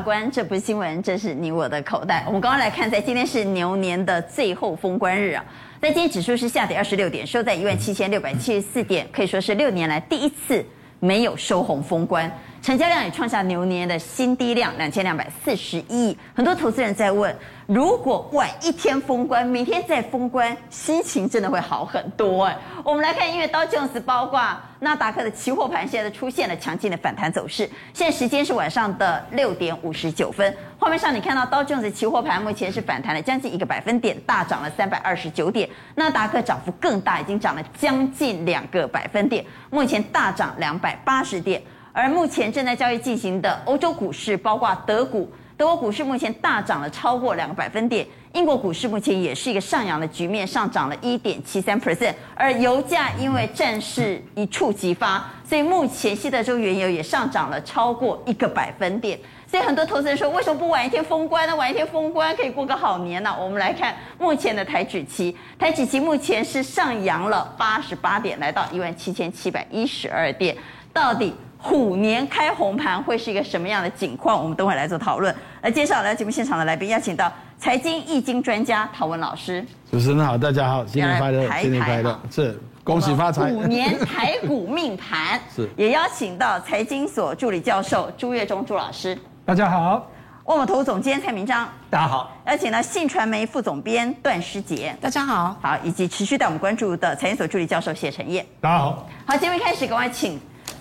关，这不是新闻，这是你我的口袋。我们刚刚来看，在今天是牛年的最后封关日啊，那今天指数是下跌二十六点，收在一万七千六百七十四点，可以说是六年来第一次没有收红封关。成交量也创下牛年的新低量，两千两百四十一亿。很多投资人在问，如果晚一天封关，明天再封关，心情真的会好很多哎。我们来看，因为道琼斯包括纳达克的期货盘现在出现了强劲的反弹走势。现在时间是晚上的六点五十九分。画面上你看到道琼斯期货盘目前是反弹了将近一个百分点，大涨了三百二十九点。纳达克涨幅更大，已经涨了将近两个百分点，目前大涨两百八十点。而目前正在交易进行的欧洲股市，包括德股，德国股市目前大涨了超过两个百分点。英国股市目前也是一个上扬的局面，上涨了一点七三 percent。而油价因为战事一触即发，所以目前西德州原油也上涨了超过一个百分点。所以很多投资人说，为什么不晚一天封关呢？晚一天封关可以过个好年呢？我们来看目前的台指期，台指期目前是上扬了八十八点，来到一万七千七百一十二点，到底？虎年开红盘会是一个什么样的景况？我们等会来做讨论。来介绍来节目现场的来宾，邀请到财经易经专家陶文老师。主持人好，大家好，新年快乐，新年快乐，是恭喜发财。虎年台股命盘 是，也邀请到财经所助理教授朱月忠朱老师。大家好。万宝投总监蔡明章。大家好。邀请到信传媒副总编段诗杰。大家好。好，以及持续带我们关注的财经所助理教授谢晨彦。大家好。好，节目开始，赶快请。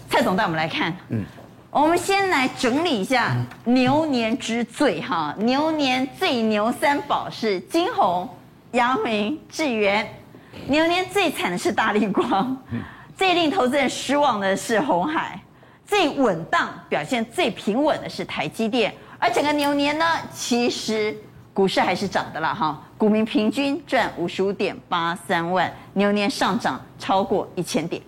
蔡总带我们来看，嗯，我们先来整理一下牛年之最哈，牛年最牛三宝是晶宏、阳明、智源，牛年最惨的是大立光，最令投资人失望的是鸿海，最稳当表现最平稳的是台积电，而整个牛年呢，其实股市还是涨的啦哈，股民平均赚五十五点八三万，牛年上涨超过一千点。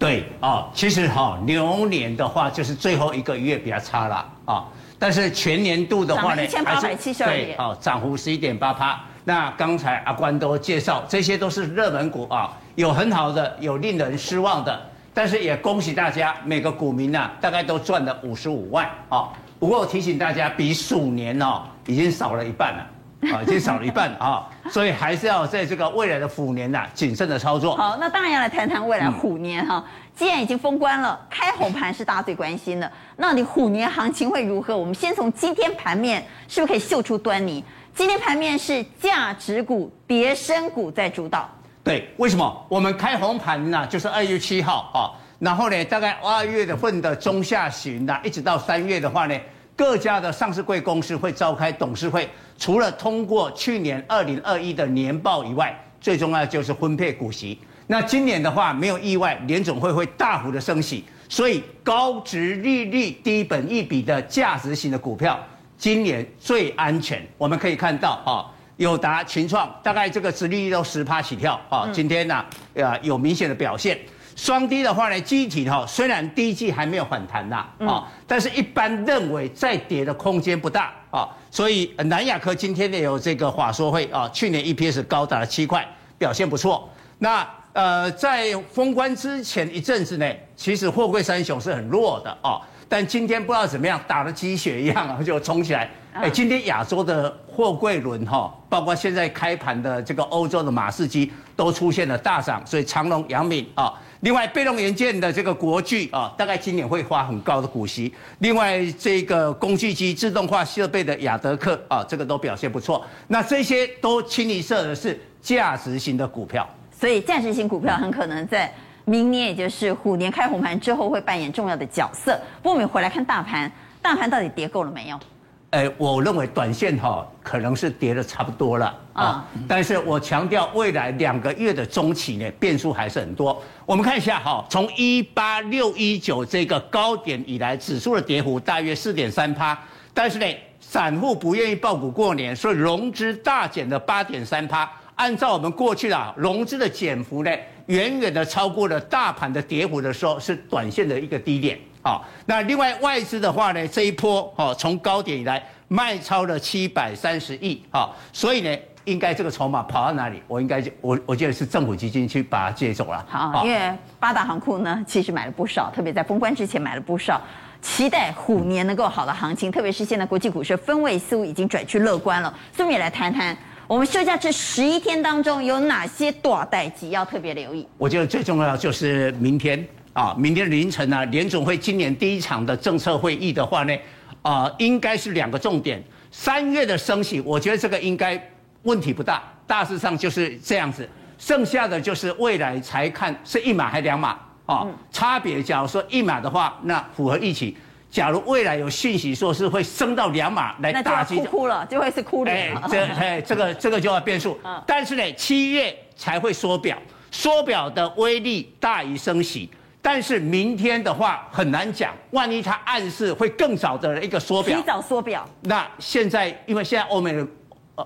对啊，其实哈牛年的话就是最后一个月比较差了啊，但是全年度的话呢，一千八百七十二点，对，啊，涨幅十一点八趴。那刚才阿关都介绍，这些都是热门股啊，有很好的，有令人失望的，但是也恭喜大家，每个股民呢大概都赚了五十五万啊。不过我提醒大家，比鼠年哦已经少了一半了。啊，已经少了一半啊，所以还是要在这个未来的虎年呐、啊，谨慎的操作。好，那当然要来谈谈未来虎年哈。既然已经封关了，开红盘是大家最关心的。那你虎年行情会如何？我们先从今天盘面，是不是可以嗅出端倪？今天盘面是价值股、跌升股在主导。对，为什么？我们开红盘呢？就是二月七号啊，然后呢，大概二月的份的中下旬呐，一直到三月的话呢。各家的上市贵公司会召开董事会，除了通过去年二零二一的年报以外，最重要就是分配股息。那今年的话，没有意外，联总会会大幅的升息，所以高殖利率、低本益比的价值型的股票，今年最安全。我们可以看到啊，友达、群创，大概这个殖利率都十趴起跳啊，今天呢，呃，有明显的表现。双低的话呢，记忆体哈，虽然第一季还没有反弹呐，啊，但是一般认为再跌的空间不大啊，所以南亚科今天也有这个法说会啊，去年 EPS 高达了七块，表现不错。那呃，在封关之前一阵子呢，其实货柜三雄是很弱的啊，但今天不知道怎么样，打了鸡血一样啊，就冲起来。哎，今天亚洲的货柜轮哈，包括现在开盘的这个欧洲的马士基都出现了大涨，所以长隆、阳明啊。另外，被动元件的这个国巨啊，大概今年会发很高的股息。另外，这个工具机自动化设备的亚德客啊，这个都表现不错。那这些都清一色的是价值型的股票，所以价值型股票很可能在明年，也就是虎年开红盘之后，会扮演重要的角色。不过，我们回来看大盘，大盘到底跌够了没有？哎，我认为短线哈可能是跌的差不多了啊，但是我强调未来两个月的中期呢，变数还是很多。我们看一下哈，从一八六一九这个高点以来，指数的跌幅大约四点三趴，但是呢，散户不愿意抱股过年，所以融资大减了八点三趴。按照我们过去的融资的减幅呢，远远的超过了大盘的跌幅的时候，是短线的一个低点。好，那另外外资的话呢，这一波哦，从高点以来卖超了七百三十亿，好，所以呢，应该这个筹码跑到哪里？我应该就我我觉得是政府基金去把它接走了。好，因为八大行库呢，其实买了不少，特别在封关之前买了不少。期待虎年能够好的行情，特别是现在国际股市氛围似乎已经转趋乐观了。顺便来谈谈，我们休假这十一天当中有哪些大代机要特别留意？我觉得最重要就是明天啊，明天凌晨呢、啊，联总会今年第一场的政策会议的话呢，啊、呃，应该是两个重点。三月的升息，我觉得这个应该问题不大，大致上就是这样子。剩下的就是未来才看是一码还两码。哦，差别，假如说一码的话，那符合预期；假如未来有讯息说是会升到两码来打击，哭哭了，就会是哭脸。哎，这哎，这个这个就要变数。但是呢，七月才会缩表，缩表的威力大于升息。但是明天的话很难讲，万一它暗示会更早的一个缩表，提早缩表。那现在因为现在欧美的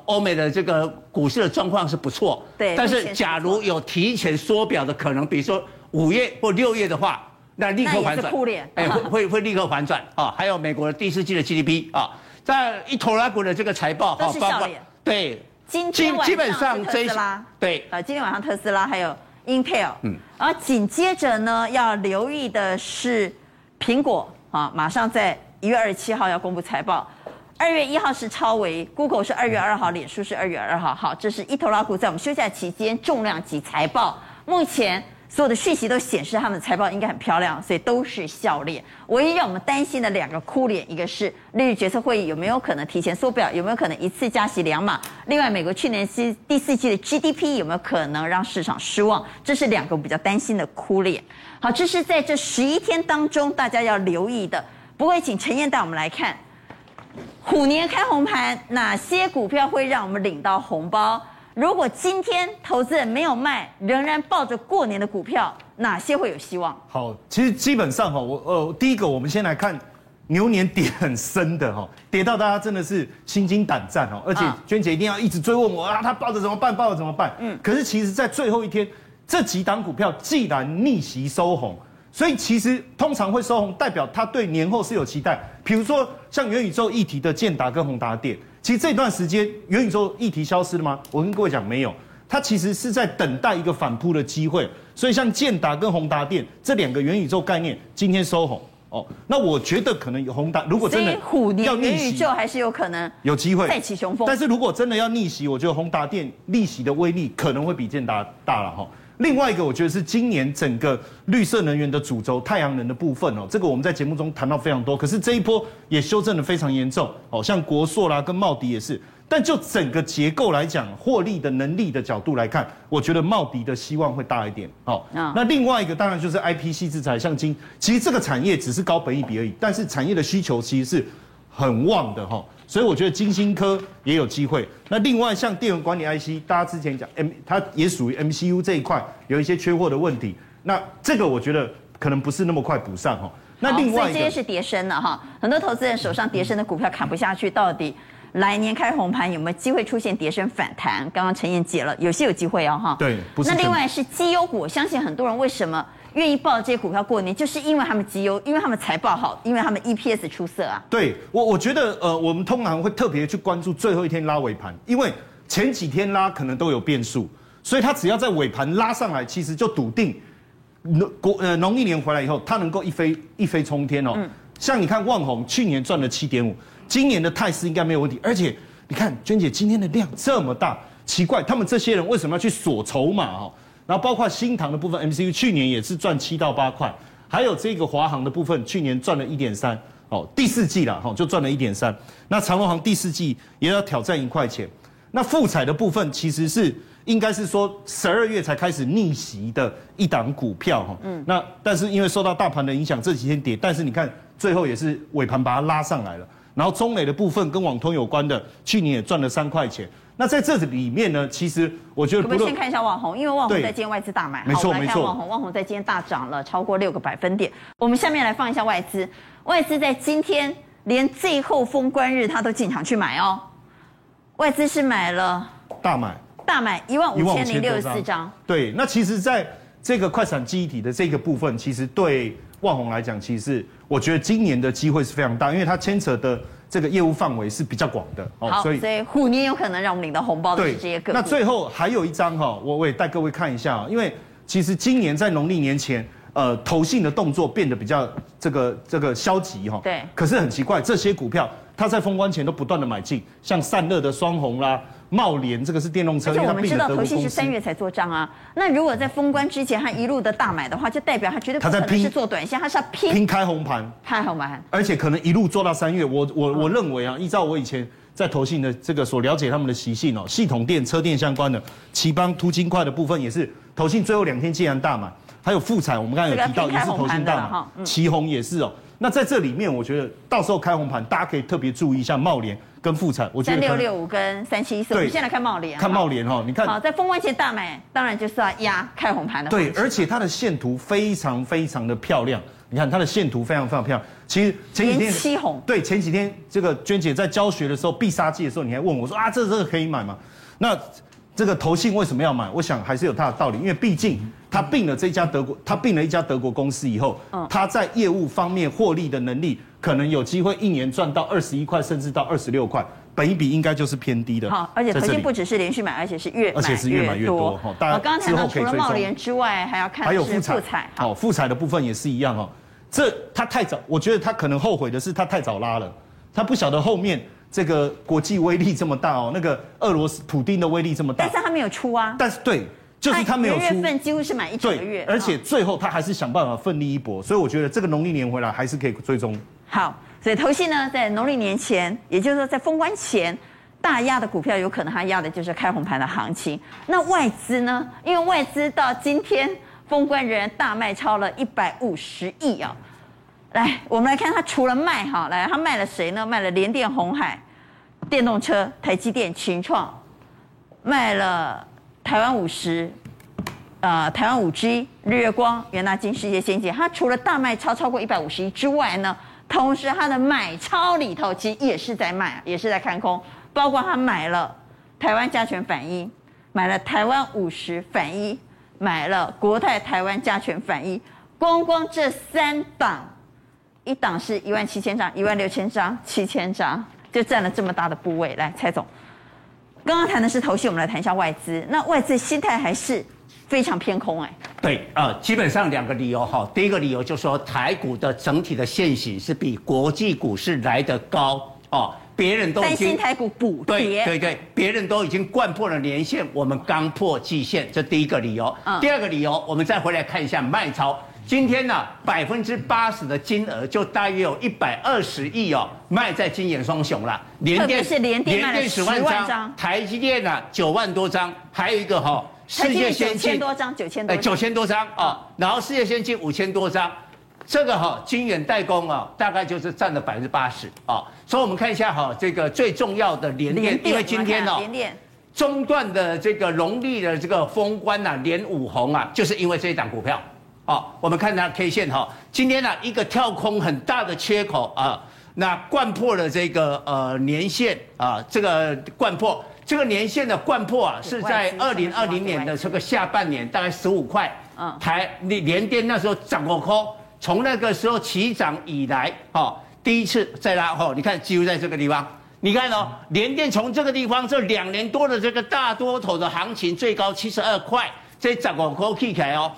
欧美的这个股市的状况是不错，对。但是假如有提前缩表的可能，比如说。五月或六月的话，那立刻反转，哎，会会会立刻反转啊！还有美国的第四季的 GDP 啊，在一拖拉股的这个财报都是笑脸。对，今基本上特斯拉，对，呃，今天晚上特斯拉还有 Intel，嗯，然后紧接着呢，要留意的是苹果啊，马上在一月二十七号要公布财报，二月一号是超微，Google 是二月二号，脸书是二月二号，好，这是一头拉库在我们休假期间重量级财报，目前。所有的讯息都显示他们的财报应该很漂亮，所以都是笑脸。唯一让我们担心的两个哭脸，一个是利率决策会议有没有可能提前缩表，有没有可能一次加息两码？另外，美国去年第第四季的 GDP 有没有可能让市场失望？这是两个比较担心的哭脸。好，这是在这十一天当中大家要留意的。不过，请陈燕带我们来看，虎年开红盘，哪些股票会让我们领到红包？如果今天投资人没有卖，仍然抱着过年的股票，哪些会有希望？好，其实基本上哈，我呃，第一个我们先来看牛年跌很深的哈，跌到大家真的是心惊胆战哦，而且娟姐一定要一直追问我啊，他抱着怎么办？抱着怎么办？嗯，可是其实，在最后一天，这几档股票既然逆袭收红，所以其实通常会收红，代表他对年后是有期待。比如说像元宇宙议题的建达跟宏达电。其实这段时间元宇宙议题消失了吗？我跟各位讲没有，它其实是在等待一个反扑的机会。所以像建达跟宏达电这两个元宇宙概念今天收红哦，那我觉得可能有宏达如果真的要逆袭，元宇宙还是有可能有机会再起雄风。但是如果真的要逆袭，我觉得宏达电逆袭的威力可能会比建达大了哈。另外一个，我觉得是今年整个绿色能源的主轴，太阳能的部分哦，这个我们在节目中谈到非常多。可是这一波也修正的非常严重，哦，像国硕啦跟茂迪也是。但就整个结构来讲，获利的能力的角度来看，我觉得茂迪的希望会大一点。哦，那另外一个当然就是 IPC 制裁，像今，其实这个产业只是高本益比而已，但是产业的需求其实是很旺的哈。所以我觉得金星科也有机会。那另外像电源管理 IC，大家之前讲 M，它也属于 MCU 这一块有一些缺货的问题。那这个我觉得可能不是那么快补上哈。那另外这些是跌升了哈，很多投资人手上跌升的股票砍不下去，到底来年开红盘有没有机会出现跌升反弹？刚刚陈燕解了，有些有机会哦哈。对，不是。那另外是绩优股，我相信很多人为什么？愿意报这些股票过年，就是因为他们绩优，因为他们财报好，因为他们 EPS 出色啊。对我，我觉得呃，我们通常会特别去关注最后一天拉尾盘，因为前几天拉可能都有变数，所以他只要在尾盘拉上来，其实就笃定农国呃农历年回来以后，它能够一飞一飞冲天哦。嗯。像你看万宏去年赚了七点五，今年的态势应该没有问题。而且你看娟姐今天的量这么大，奇怪他们这些人为什么要去锁筹码哦？然后包括新唐的部分，MCU 去年也是赚七到八块，还有这个华航的部分，去年赚了一点三，哦，第四季了，哈，就赚了一点三。那长隆航第四季也要挑战一块钱。那富彩的部分其实是应该是说十二月才开始逆袭的一档股票，哈，嗯，那但是因为受到大盘的影响，这几天跌，但是你看最后也是尾盘把它拉上来了。然后中美的部分跟网通有关的，去年也赚了三块钱。那在这里面呢，其实我觉得，我们先看一下网红，因为网红在今天外资大买，没错没错。看网红，网红在今天大涨了超过六个百分点。我们下面来放一下外资，外资在今天连最后封关日他都进场去买哦。外资是买了大买大买一万五千零六十四张。对，那其实在这个快闪记忆体的这个部分，其实对万宏来讲，其实我觉得今年的机会是非常大，因为它牵扯的。这个业务范围是比较广的，哦，所以所以虎年有可能让我们领到红包的是这些个股。那最后还有一张哈，我我也带各位看一下，因为其实今年在农历年前，呃投信的动作变得比较这个这个消极哈。对。可是很奇怪，这些股票它在封关前都不断的买进，像散热的双红啦。贸联这个是电动车，而且我们知道投信是三月才做账啊。那如果在封关之前他一路的大买的话，就代表他绝对不可能是做短线，他是要拼拼开红盘，开红盘，而且可能一路做到三月。我我我认为啊，依照我以前在投信的这个所了解他们的习性哦，系统电、车电相关的，奇邦、突金块的部分也是投信最后两天竟然大买，还有富彩，我们刚才有提到也是投信大买，奇鋐也是哦。那在这里面，我觉得到时候开红盘，大家可以特别注意一下茂联跟富产。我觉得三六六五跟三七四，我们现在看茂联。看茂联哈，你看。好，在封关前大买，当然就是要压开红盘的。对，而且它的线图非常非常的漂亮。你看它的线图非常非常漂亮。其实前几天七红。对，前几天这个娟姐在教学的时候，必杀技的时候，你还问我说啊，这这个可以买吗？那。这个投信为什么要买？我想还是有它的道理，因为毕竟他并了这家德国，他并了一家德国公司以后，他在业务方面获利的能力，可能有机会一年赚到二十一块，甚至到二十六块，本一比应该就是偏低的。好，而且投信不只是连续买，而且是越买越多。而且是越买越多。好，大家刚刚谈到除了茂联之外，还要看还有富彩。好，富彩的部分也是一样哦。这他太早，我觉得他可能后悔的是他太早拉了，他不晓得后面。这个国际威力这么大哦，那个俄罗斯普丁的威力这么大，但是他没有出啊。但是对，就是他没有出。月份几乎是满一整个月，而且最后他还是想办法奋力一搏，所以我觉得这个农历年回来还是可以追踪。好，所以投信呢，在农历年前，也就是说在封关前，大压的股票有可能它压的就是开红盘的行情。那外资呢？因为外资到今天封关仍然大卖超了一百五十亿啊。来，我们来看他除了卖哈，来他卖了谁呢？卖了联电、红海。电动车，台积电、群创卖了台湾五十，呃，台湾五 G、日月光、元大金、世界先进。它除了大卖超超过一百五十亿之外呢，同时它的买超里头其实也是在卖，也是在看空。包括他买了台湾加权反一，买了台湾五十反一，买了国泰台湾加权反一。光光这三档，一档是一万七千张，一万六千张，七千张。就占了这么大的部位，来，蔡总，刚刚谈的是投信，我们来谈一下外资。那外资心态还是非常偏空哎。对，呃，基本上两个理由哈。第一个理由就是说，台股的整体的线型是比国际股市来得高哦，别人都已经担心台股补跌，对对对，别人都已经灌破了年线，我们刚破季线，这第一个理由。嗯。第二个理由，我们再回来看一下卖超。今天呢，百分之八十的金额就大约有一百二十亿哦，卖在金眼双雄了。联电是联电十万张，台积电呢九万多张，还有一个哈、哦，世界先进九千多张，九千多，九千多张哦，然后世界先进五千多张，这个哈、哦、晶圆代工啊、哦，大概就是占了百分之八十啊。所以我们看一下哈、哦，这个最重要的联电，因为今天哦，中段的这个农历的这个封关呐、啊，连五红啊，就是因为这一档股票。哦，我们看它 K 线哈，今天呢一个跳空很大的缺口啊，那贯破了这个呃年线啊，这个贯破。这个年线的贯破啊，是在二零二零年的这个下半年，大概十五块，嗯，台联电那时候涨过空，从那个时候起涨以来，哦，第一次再拉哦，你看几乎在这个地方，你看哦，联电从这个地方这两年多的这个大多头的行情，最高七十二块，这涨过空起来哦。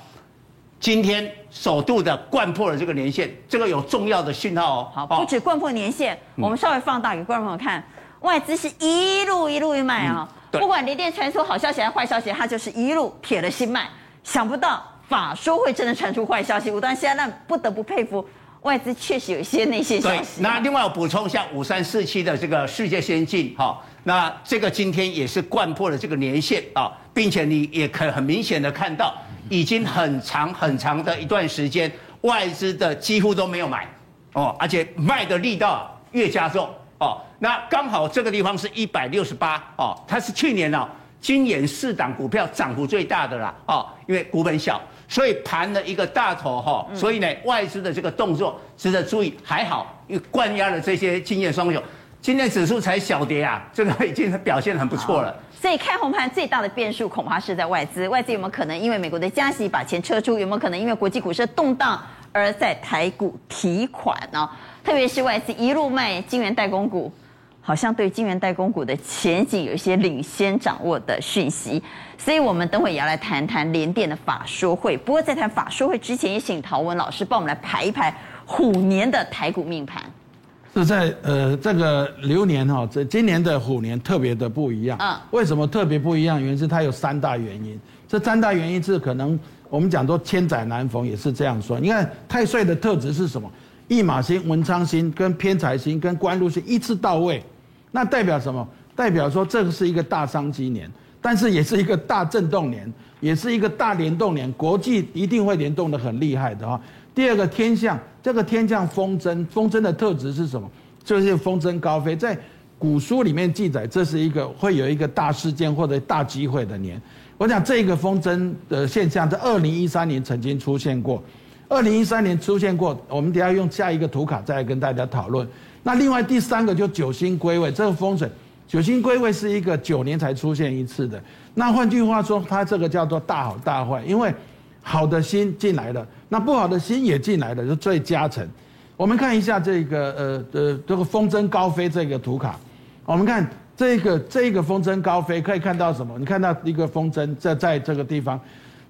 今天首度的贯破了这个年线，这个有重要的讯号哦。好，不止贯破年线，嗯、我们稍微放大给观众朋友看，外资是一路一路一卖啊、哦。不管联电传出好消息还是坏消息，它就是一路铁了心卖。想不到法说会真的传出坏消息，我当然现在那不得不佩服外资，确实有一些那些消息。对，那另外我补充一下，五三四七的这个世界先进哈，那这个今天也是贯破了这个年线啊，并且你也可很明显的看到。已经很长很长的一段时间，外资的几乎都没有买，哦，而且卖的力道越加重，哦，那刚好这个地方是一百六十八，哦，它是去年哦，今年四档股票涨幅最大的啦，哦，因为股本小，所以盘了一个大头哈，所以呢，外资的这个动作值得注意，还好，因为灌压了这些经验双雄。今天指数才小跌啊，这个已经表现很不错了。所以开红盘最大的变数恐怕是在外资，外资有没有可能因为美国的加息把钱撤出？有没有可能因为国际股市动荡而在台股提款呢？特别是外资一路卖晶圆代工股，好像对晶圆代工股的前景有一些领先掌握的讯息，所以我们等会也要来谈谈联电的法说会。不过在谈法说会之前，也请陶文老师帮我们来排一排虎年的台股命盘。是在呃这个流年哈，这今年的虎年特别的不一样。啊，为什么特别不一样？原因是它有三大原因。这三大原因是可能我们讲说千载难逢，也是这样说。你看太岁的特质是什么？驿马星、文昌星跟偏财星跟官禄星一次到位。那代表什么？代表说这个是一个大商机年，但是也是一个大震动年，也是一个大联动年。国际一定会联动的很厉害的哈。第二个天象，这个天降风筝，风筝的特质是什么？就是风筝高飞，在古书里面记载，这是一个会有一个大事件或者大机会的年。我讲这个风筝的现象，在二零一三年曾经出现过，二零一三年出现过，我们等下用下一个图卡再来跟大家讨论。那另外第三个就九星归位，这个风水九星归位是一个九年才出现一次的。那换句话说，它这个叫做大好大坏，因为好的心进来了，那不好的心也进来了，就最加成。我们看一下这个呃呃这个风筝高飞这个图卡，我们看这个这个风筝高飞可以看到什么？你看到一个风筝在在这个地方，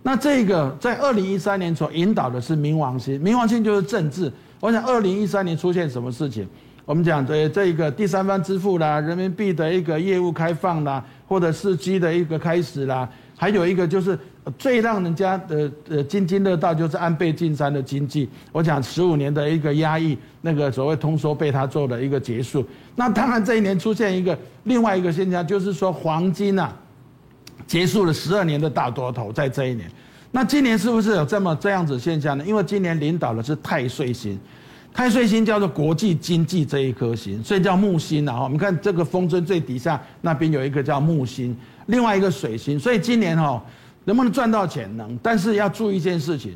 那这个在二零一三年所引导的是冥王星，冥王星就是政治。我想二零一三年出现什么事情？我们讲的这个第三方支付啦，人民币的一个业务开放啦，或者四 G 的一个开始啦，还有一个就是最让人家的呃津津乐道，就是安倍晋三的经济。我讲十五年的一个压抑，那个所谓通缩被他做了一个结束。那当然这一年出现一个另外一个现象，就是说黄金啊结束了十二年的大多头，在这一年。那今年是不是有这么这样子现象呢？因为今年领导的是太岁星。太岁星叫做国际经济这一颗星，所以叫木星啊。我们看这个风筝最底下那边有一个叫木星，另外一个水星。所以今年哈能不能赚到钱能？但是要注意一件事情，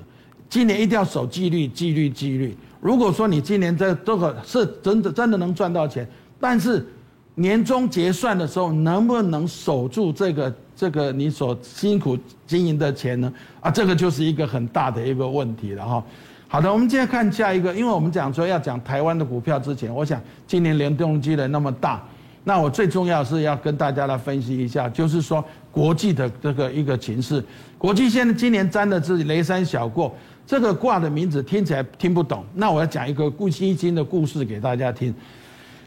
今年一定要守纪律，纪律，纪律。如果说你今年这这个是真的真的能赚到钱，但是年终结算的时候能不能守住这个这个你所辛苦经营的钱呢？啊，这个就是一个很大的一个问题了哈。好的，我们现在看下一个，因为我们讲说要讲台湾的股票之前，我想今年联动机的那么大，那我最重要是要跟大家来分析一下，就是说国际的这个一个情势。国际现在今年沾的是雷山小过，这个卦的名字听起来听不懂，那我要讲一个古西经的故事给大家听。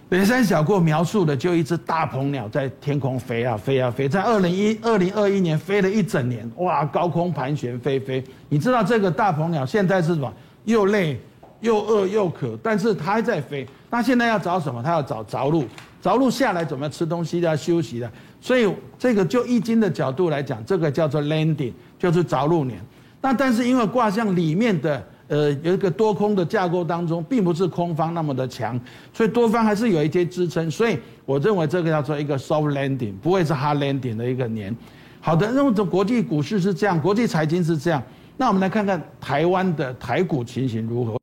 雷山小过描述的就一只大鹏鸟在天空飞啊飞啊飞，在二零一二零二一年飞了一整年，哇，高空盘旋飞飞。你知道这个大鹏鸟现在是什么？又累又饿又渴，但是它还在飞。那现在要找什么？它要找着陆，着陆下来怎么吃东西的、休息的。所以这个就易经的角度来讲，这个叫做 landing，就是着陆年。那但是因为卦象里面的呃有一个多空的架构当中，并不是空方那么的强，所以多方还是有一些支撑。所以我认为这个叫做一个 soft landing，不会是 hard landing 的一个年。好的，那么这国际股市是这样，国际财经是这样。那我们来看看台湾的台股情形如何？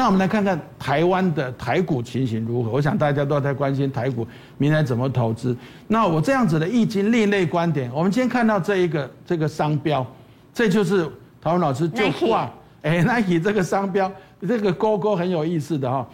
那我们来看看台湾的台股情形如何？我想大家都在关心台股明年怎么投资。那我这样子的易经另类观点，我们先看到这一个这个商标，这就是陶文老师就画，哎，Nike 这个商标，这个勾勾很有意思的哈。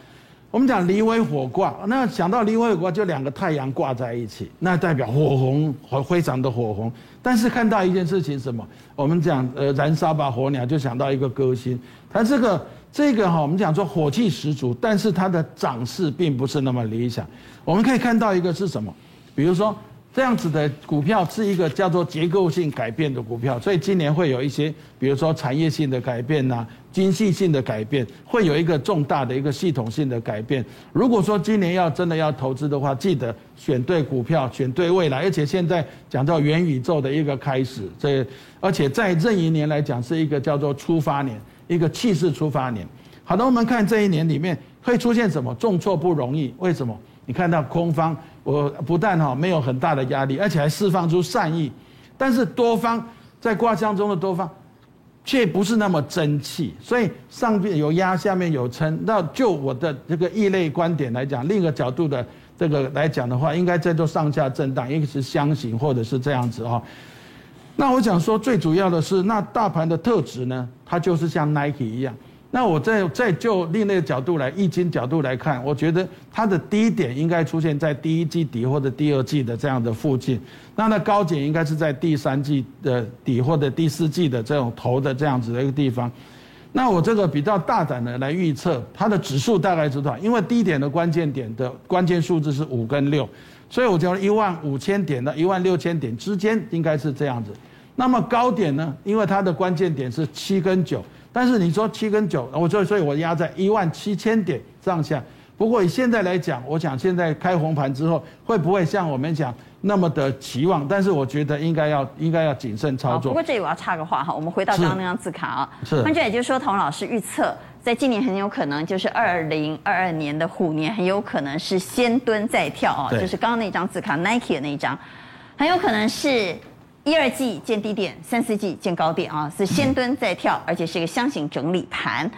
我们讲离为火卦，那想到离为火卦，就两个太阳挂在一起，那代表火红，火非常的火红。但是看到一件事情，什么？我们讲呃，燃烧吧火鸟，就想到一个歌星。它这个这个哈，我们讲说火气十足，但是它的涨势并不是那么理想。我们可以看到一个是什么？比如说。这样子的股票是一个叫做结构性改变的股票，所以今年会有一些，比如说产业性的改变呐，经济性的改变，会有一个重大的一个系统性的改变。如果说今年要真的要投资的话，记得选对股票，选对未来。而且现在讲到元宇宙的一个开始，这而且在这一年来讲是一个叫做出发年，一个气势出发年。好的，我们看这一年里面会出现什么？重挫不容易，为什么？你看到空方，我不但哈没有很大的压力，而且还释放出善意，但是多方在卦象中的多方，却不是那么争气，所以上面有压，下面有撑。那就我的这个异类观点来讲，另一个角度的这个来讲的话，应该在做上下震荡，一个是箱型或者是这样子哈。那我想说，最主要的是，那大盘的特质呢，它就是像 Nike 一样。那我再再就另类角度来，易经角度来看，我觉得它的低点应该出现在第一季底或者第二季的这样的附近，那那高点应该是在第三季的底或者第四季的这种头的这样子的一个地方。那我这个比较大胆的来预测，它的指数大概是多少？因为低点的关键点的关键数字是五跟六，所以我觉得一万五千点到一万六千点之间应该是这样子。那么高点呢？因为它的关键点是七跟九。但是你说七跟九，我所以所以我压在一万七千点上下。不过以现在来讲，我想现在开红盘之后，会不会像我们讲那么的期望？但是我觉得应该要应该要谨慎操作。不过这里我要插个话哈，我们回到刚刚那张字卡啊，是。换句也就是说，童老师预测，在今年很有可能就是二零二二年的虎年，很有可能是先蹲再跳啊，就是刚刚那张字卡 Nike 的那一张，很有可能是。一二季见低点，三四季见高点啊，是先蹲再跳，而且是一个箱型整理盘。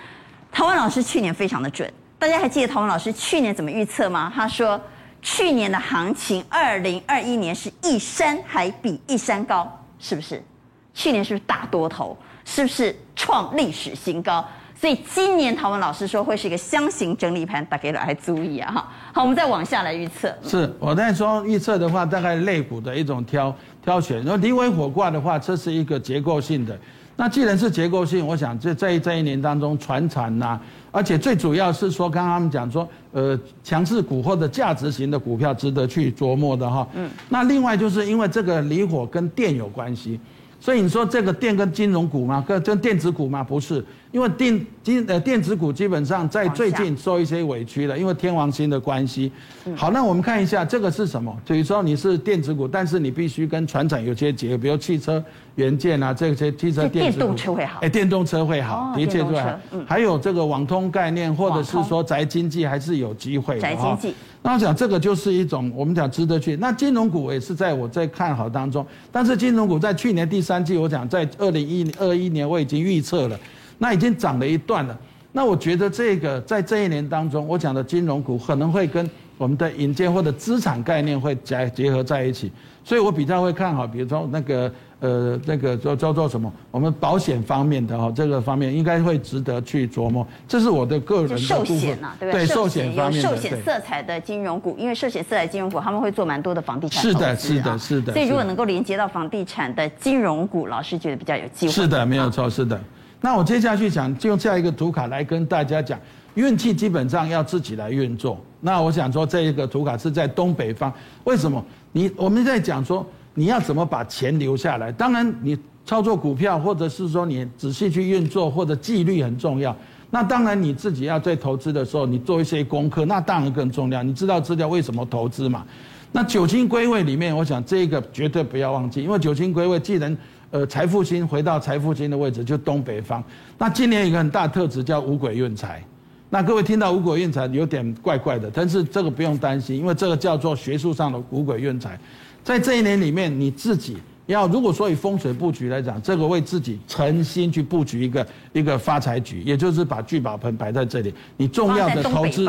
陶文老师去年非常的准，大家还记得陶文老师去年怎么预测吗？他说去年的行情，二零二一年是一山还比一山高，是不是？去年是不是大多头？是不是创历史新高？所以今年陶文老师说会是一个箱型整理盘，大家来注意啊哈。好，我们再往下来预测。是我在说预测的话，大概类股的一种挑挑选。然后离为火卦的话，这是一个结构性的。那既然是结构性，我想这在这一年当中，传产呐，而且最主要是说，刚刚他们讲说，呃，强势股或者价值型的股票值得去琢磨的哈。嗯。那另外就是因为这个离火跟电有关系。所以你说这个电跟金融股吗？跟跟电子股吗？不是，因为电金呃电子股基本上在最近受一些委屈了，因为天王星的关系。好，那我们看一下这个是什么？比如说你是电子股，但是你必须跟船产有些结合，比如汽车元件啊，这些汽车电子股。电动车会好。哎，电动车会好，的确会好。还有这个网通概念，或者是说宅经济还是有机会的。宅经济。那我想这个就是一种我们讲值得去。那金融股也是在我在看好当中，但是金融股在去年第三季，我讲在二零一二一年我已经预测了，那已经涨了一段了。那我觉得这个在这一年当中，我讲的金融股可能会跟我们的引荐或者资产概念会结结合在一起，所以我比较会看好，比如说那个。呃，那个叫叫做什么？我们保险方面的哈，这个方面应该会值得去琢磨。这是我的个人的寿险呐，对不对？对，寿险方面。寿险色彩的金融股，因为寿险色彩金融股他们会做蛮多的房地产。是的，是的，是的。所以如果能够连接到房地产的金融股，老师觉得比较有机会。是的，没有错，是的。那我接下去讲，就用下一个图卡来跟大家讲，运气基本上要自己来运作。那我想说，这一个图卡是在东北方，为什么？你我们在讲说。你要怎么把钱留下来？当然，你操作股票，或者是说你仔细去运作，或者纪律很重要。那当然，你自己要在投资的时候，你做一些功课，那当然更重要。你知道资料为什么投资嘛？那九星归位里面，我想这个绝对不要忘记，因为九星归位，既然呃财富星回到财富星的位置，就东北方。那今年有一个很大特质叫五鬼运财。那各位听到五鬼运财有点怪怪的，但是这个不用担心，因为这个叫做学术上的五鬼运财。在这一年里面，你自己要如果说以风水布局来讲，这个为自己诚心去布局一个一个发财局，也就是把聚宝盆摆在这里。你重要的投资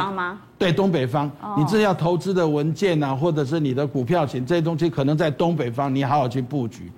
对东北方，你这要投资的文件啊，或者是你的股票型这些东西，可能在东北方，你好好去布局。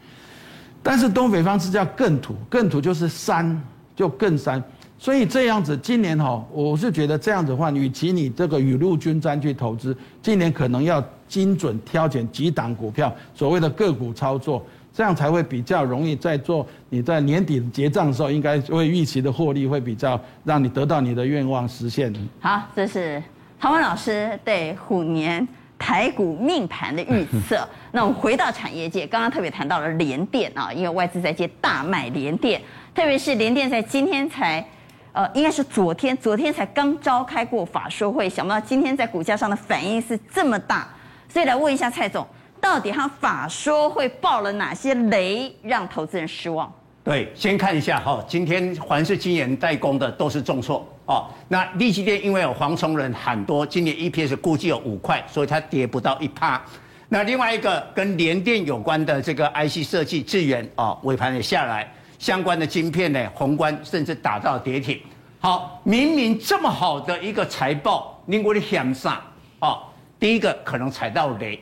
但是东北方是叫艮土，艮土就是山，就更山。所以这样子，今年哈，我是觉得这样子的话，与其你这个雨露均沾去投资，今年可能要精准挑选几档股票，所谓的个股操作，这样才会比较容易在做你在年底结账的时候，应该会预期的获利会比较让你得到你的愿望实现。好，这是陶文老师对虎年台股命盘的预测。那我们回到产业界，刚刚特别谈到了联电啊，因为外资在接大卖联电，特别是联电在今天才。呃，应该是昨天，昨天才刚召开过法说会，想不到今天在股价上的反应是这么大，所以来问一下蔡总，到底他法说会爆了哪些雷，让投资人失望？对，先看一下哈，今天凡是晶圆代工的都是重挫哦。那力积电因为有黄崇仁喊多，今年 EPS 估计有五块，所以它跌不到一趴。那另外一个跟联电有关的这个 IC 设计智原啊，尾盘也下来。相关的晶片呢，宏观甚至打到跌停。好，明明这么好的一个财报，您给我想啥？哦，第一个可能踩到雷，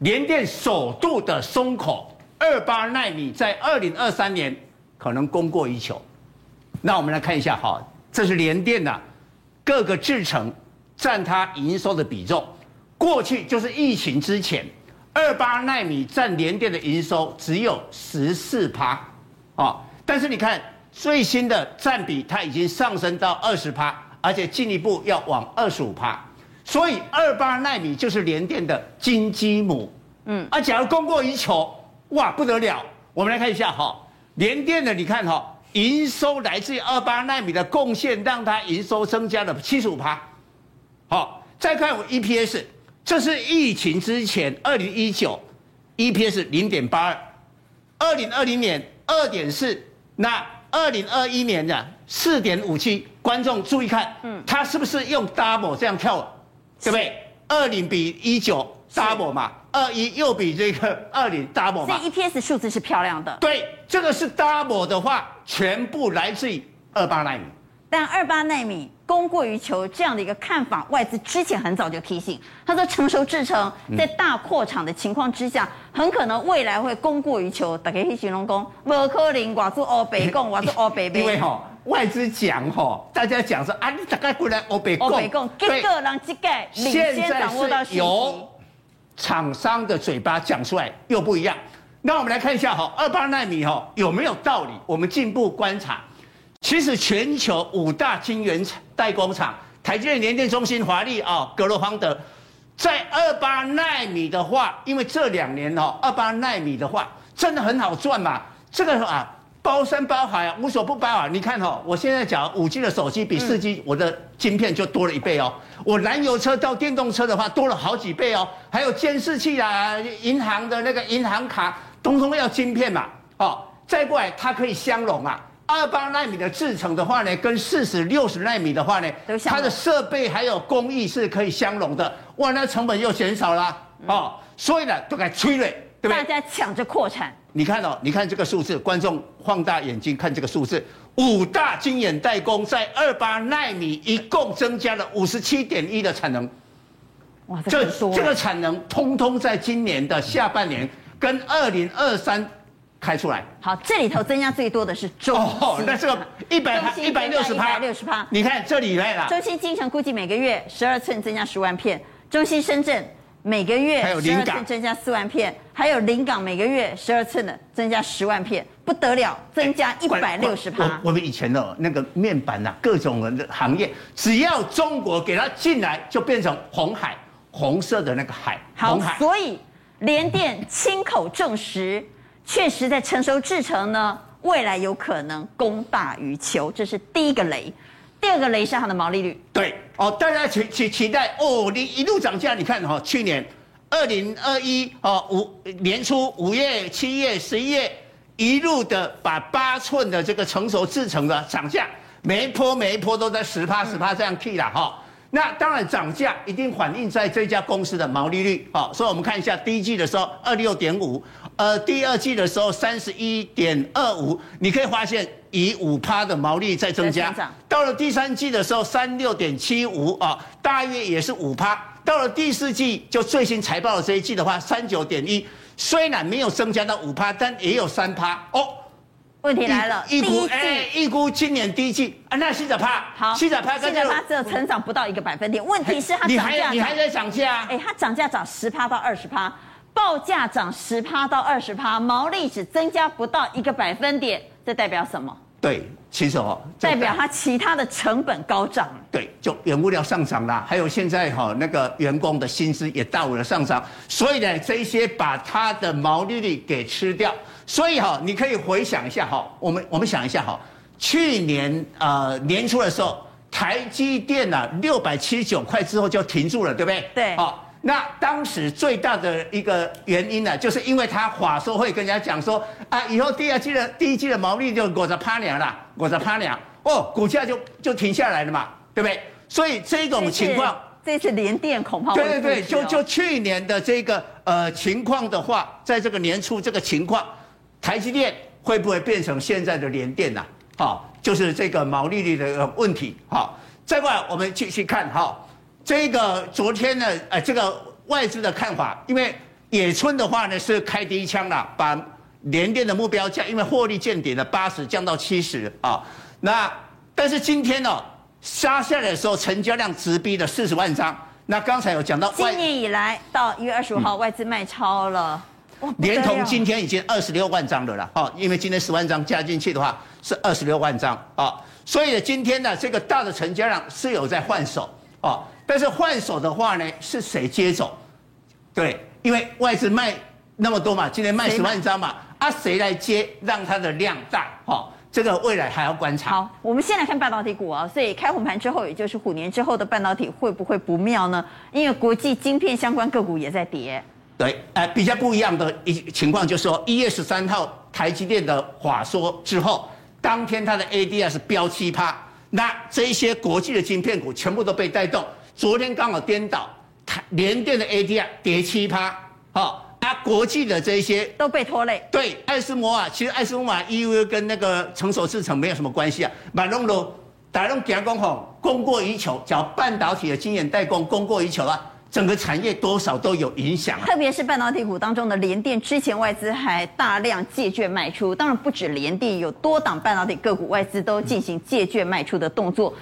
联电首度的松口，二八奈米在二零二三年可能供过于求。那我们来看一下哈，这是联电的各个制程占它营收的比重。过去就是疫情之前，二八奈米占联电的营收只有十四趴啊，但是你看最新的占比，它已经上升到二十趴，而且进一步要往二十五趴。所以二八纳米就是联电的金鸡母。嗯，啊，假如供过于求，哇，不得了！我们来看一下哈，联电的，你看哈。营收来自于二八纳米的贡献，让它营收增加了七十五趴。好，再看我 EPS，这是疫情之前二零一九 EPS 零点八二，二零二零年二点四，那二零二一年的四点五七。观众注意看，嗯，它是不是用 double 这样跳，对不对？二零比一九 double 嘛。二一又比这个二零 double 嘛，所以 EPS 数字是漂亮的。对，这个是 double 的话，全部来自于二八纳米。但二八纳米供过于求这样的一个看法，外资之前很早就提醒，他说成熟制程在大扩厂的情况之下，很可能未来会供过于求。大家去形容讲，无可能我做欧北共，我做欧北因为哈、哦，外资讲哈、哦，大家讲说啊，你大概过来欧北共，欧北共，结果让这个领先掌握到信息。厂商的嘴巴讲出来又不一样，那我们来看一下哈，二八纳米哈有没有道理？我们进一步观察，其实全球五大晶圆代工厂，台积电、联电、中芯、华丽啊、格罗方德，在二八纳米的话，因为这两年哦，二八纳米的话真的很好赚嘛，这个啊。包山包海啊，无所不包啊！你看、哦，我现在讲五 G 的手机比四 G，我的晶片就多了一倍哦。我燃油车到电动车的话，多了好几倍哦。还有监视器啊，银行的那个银行卡，通通要晶片嘛。哦，再过来它可以相容啊。二八纳米的制程的话呢，跟四十六十纳米的话呢，它的设备还有工艺是可以相容的。哇，那成本又减少了哦。所以呢，都该催泪，对不对？大家抢着扩产。你看哦，你看这个数字，观众放大眼睛看这个数字，五大晶圆代工在二八纳米一共增加了五十七点一的产能，哇，这这个产能通通在今年的下半年跟二零二三开出来。好，这里头增加最多的是中那这个一百一百六十趴，六十趴。你看这里来了，中芯京城估计每个月十二寸增加十万片，中心深圳。每个月十二寸增加四万片，还有临港每个月十二寸的增加十万片，不得了，增加一百六十趴。我们以前的那个面板呐，各种的行业，只要中国给它进来，就变成红海，红色的那个海。好，所以联电亲口证实，确实在成熟制程呢，未来有可能供大于求，这是第一个雷。第二个雷是它的毛利率，对哦，大家期期期待哦，你一路涨价，你看哈、哦，去年二零二一哦五年初五月、七月、十一月一路的把八寸的这个成熟制程的涨价，每一波每一波都在十趴十趴这样 K 了哈。那当然涨价一定反映在这家公司的毛利率好、哦，所以我们看一下第一季的时候二六点五，呃，第二季的时候三十一点二五，你可以发现。以五趴的毛利在增加，到了第三季的时候三六点七五啊，大约也是五趴。到了第四季就最新财报的这一季的话，三九点一，虽然没有增加到五趴，但也有三趴哦。问题来了，预估哎，预估今年第一季啊，那七十趴，好，七十趴，七十趴只有成长不到一个百分点。问题是它涨价，你还在涨价？哎，它涨价涨十趴到二十趴，报价涨十趴到二十趴，毛利只增加不到一个百分点。这代表什么？对，其实哦，代表它其他的成本高涨。对，就原物料上涨啦，还有现在哈那个员工的薪资也大幅的上涨，所以呢，这一些把它的毛利率给吃掉。所以哈，你可以回想一下哈，我们我们想一下哈，去年呃年初的时候，台积电啊六百七十九块之后就停住了，对不对？对。好。那当时最大的一个原因呢，就是因为他法说会跟人家讲说啊，以后第二季的第一季的毛利就五十趴两了，五十趴两哦，股价就就停下来了嘛，对不对？所以这种情况，这次联电恐怕对对对，就就去年的这个呃情况的话，在这个年初这个情况，台积电会不会变成现在的联电呢？好，就是这个毛利率的问题。好，再过来我们继续看哈。这个昨天呢，呃，这个外资的看法，因为野村的话呢是开第一枪了，把联电的目标价，因为获利见顶了八十，降到七十啊。那但是今天呢、哦，杀下来的时候，成交量直逼了四十万张。那刚才有讲到，今年以来到一月二十五号，外资卖超了，嗯、连同今天已经二十六万张了啦。哈，因为今天十万张加进去的话是二十六万张啊。所以今天呢，这个大的成交量是有在换手哦。但是换手的话呢，是谁接走？对，因为外资卖那么多嘛，今天卖十万张嘛，啊，谁来接，让它的量大？哈，这个未来还要观察。好，我们先来看半导体股啊，所以开红盘之后，也就是虎年之后的半导体会不会不妙呢？因为国际晶片相关个股也在跌。对，呃，比较不一样的一情况就是说，一月十三号台积电的法说之后，当天它的 ADR 是飙七趴，那这一些国际的晶片股全部都被带动。昨天刚好颠倒，台联电的 ADR 跌七趴，好，那国际的这些都被拖累。对，艾斯摩尔，其实艾斯摩尔 EUV 跟那个成熟制程没有什么关系啊。马龙罗，大龙讲讲吼，供过于求，叫半导体的晶圆代工供过于求啊，整个产业多少都有影响啊。特别是半导体股当中的联电，之前外资还大量借券卖出，当然不止联电，有多档半导体个股外资都进行借券卖出的动作。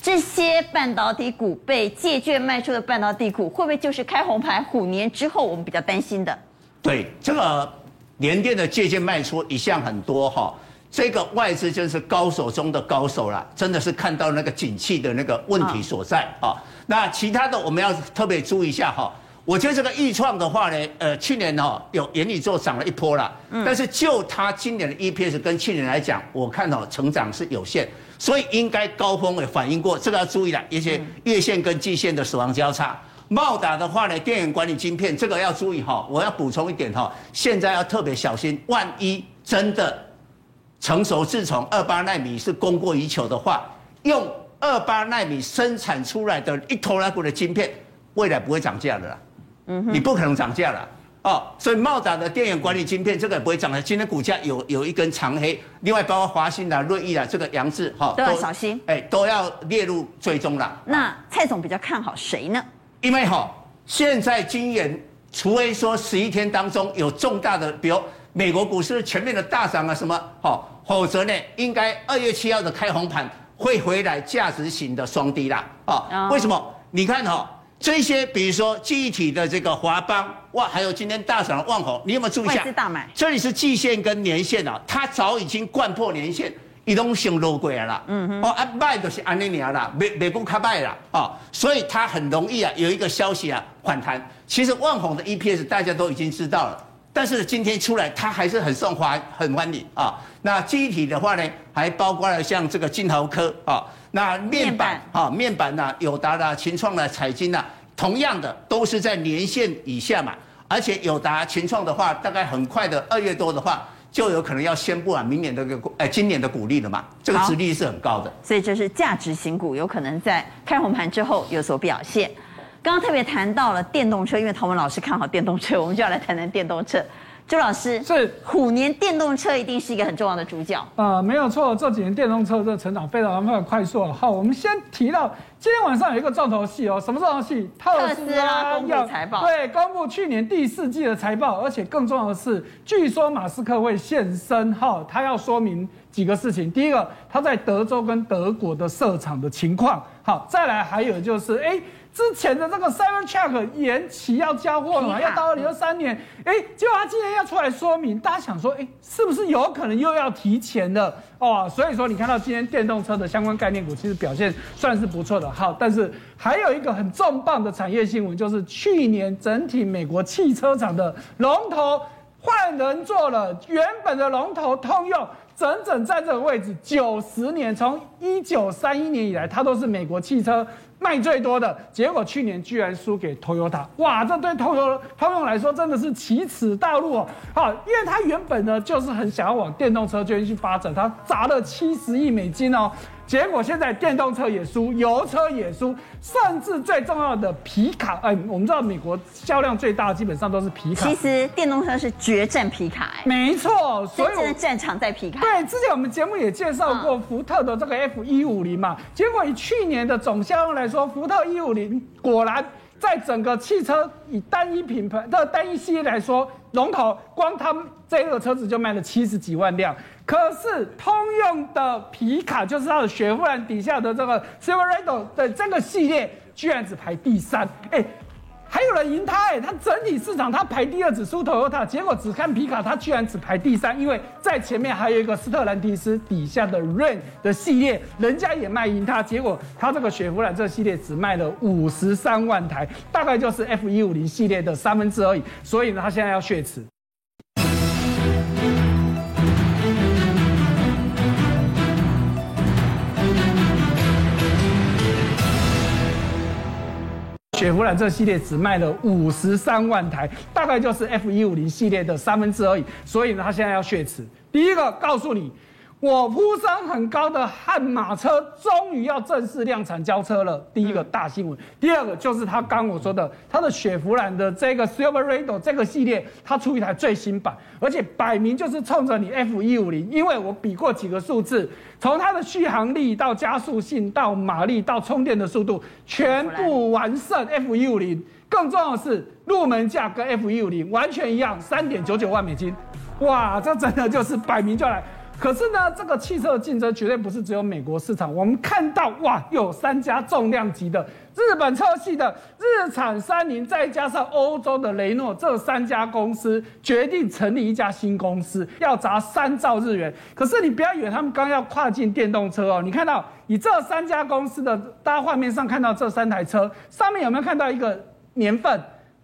这些半导体股被借券卖出的半导体股，会不会就是开红牌虎年之后我们比较担心的？对，这个联电的借券卖出一向很多哈，这个外资就是高手中的高手了，真的是看到那个景气的那个问题所在啊。那其他的我们要特别注意一下哈。我觉得这个易创的话呢，呃，去年哈有元宇宙涨了一波了，但是就它今年的 EPS 跟去年来讲，我看到成长是有限。所以应该高峰也反映过，这个要注意了。一些月线跟季线的死亡交叉，茂达的话呢，电源管理晶片这个要注意哈。我要补充一点哈，现在要特别小心，万一真的成熟制程二八纳米是供过于求的话，用二八纳米生产出来的一拖拉库的晶片，未来不会涨价的啦。嗯哼，你不可能涨价了。哦，所以茂达的电源管理晶片这个也不会涨的。今天股价有有一根长黑，另外包括华新的、瑞昱的这个杨志哈，都要小心，哎，都要列入追踪了。那蔡总比较看好谁呢？因为哈，现在晶圆，除非说十一天当中有重大的，比如美国股市全面的大涨啊什么，哦，否则呢，应该二月七号的开红盘会回来价值型的双低啦。啊，为什么？你看哈。这些，比如说记忆体的这个华邦，哇，还有今天大涨的旺宏，你有没有注意一下？大买。这里是季线跟年线啊，它早已经贯破年线，移动性落过来了。嗯哼。哦，阿卖就是安尼尔啦，美美股卡卖啦，哦，所以它很容易啊有一个消息啊反弹。其实万宏的 EPS 大家都已经知道了，但是今天出来它还是很受欢很欢迎啊。那记忆体的话呢，还包括了像这个金豪科啊。那面板啊，面板呐，友达的、群创的、彩晶呐，同样的都是在年线以下嘛。而且友达、群创的话，大概很快的二月多的话，就有可能要宣布啊，明年的个呃今年的股利了嘛。这个值利率是很高的。所以这是价值型股有可能在开红盘之后有所表现。刚刚特别谈到了电动车，因为陶文老师看好电动车，我们就要来谈谈电动车。朱老师是虎年电动车一定是一个很重要的主角。呃，没有错，这几年电动车这个成长非常非常快速。好，我们先提到今天晚上有一个重头戏哦，什么重头戏？特斯拉公布财报，对，公布去年第四季的财报，而且更重要的是，据说马斯克会现身，哈，他要说明几个事情。第一个，他在德州跟德国的设厂的情况。好，再来还有就是，哎。之前的这个 Cybertruck 延期要交货了嘛，要到二零二三年，哎，结果他今天要出来说明，大家想说，哎，是不是有可能又要提前了哦？所以说你看到今天电动车的相关概念股其实表现算是不错的，好，但是还有一个很重磅的产业新闻，就是去年整体美国汽车厂的龙头换人做了，原本的龙头通用。整整在这个位置九十年，从一九三一年以来，它都是美国汽车卖最多的。结果去年居然输给 Toyota，哇！这对 Toyota 来说真的是奇耻大辱哦。好，因为它原本呢就是很想要往电动车这边去发展，它砸了七十亿美金哦。结果现在电动车也输，油车也输，甚至最重要的皮卡，哎，我们知道美国销量最大的基本上都是皮卡。其实电动车是决战皮卡，哎，没错，所以真的战场在皮卡。对，之前我们节目也介绍过福特的这个 F 一五零嘛，结果以去年的总销量来说，福特一五零果然在整个汽车以单一品牌的单一系列来说。龙头，光他们这个车子就卖了七十几万辆。可是通用的皮卡，就是它的雪佛兰底下的这个 Silverado 的这个系列，居然只排第三。哎。还有人赢他哎，它整体市场它排第二，只输 Toyota，结果只看皮卡，它居然只排第三，因为在前面还有一个斯特兰提斯底下的 Rain 的系列，人家也卖赢它，结果它这个雪佛兰这个系列只卖了五十三万台，大概就是 F 一五零系列的三分之二，所以呢，它现在要血池。雪佛兰这系列只卖了五十三万台，大概就是 F 一五零系列的三分之二。所以呢，它现在要血池。第一个告诉你。我呼声很高的悍马车终于要正式量产交车了，第一个大新闻。第二个就是他刚我说的，他的雪佛兰的这个 Silverado 这个系列，它出一台最新版，而且摆明就是冲着你 F 一五零，因为我比过几个数字，从它的续航力到加速性到马力到充电的速度，全部完胜 F 一五零。更重要的是，入门价跟 F 一五零完全一样，三点九九万美金。哇，这真的就是摆明就来。可是呢，这个汽车的竞争绝对不是只有美国市场。我们看到哇，有三家重量级的日本车系的日产、三菱，再加上欧洲的雷诺，这三家公司决定成立一家新公司，要砸三兆日元。可是你不要以为他们刚要跨进电动车哦，你看到你这三家公司的，大家画面上看到这三台车上面有没有看到一个年份？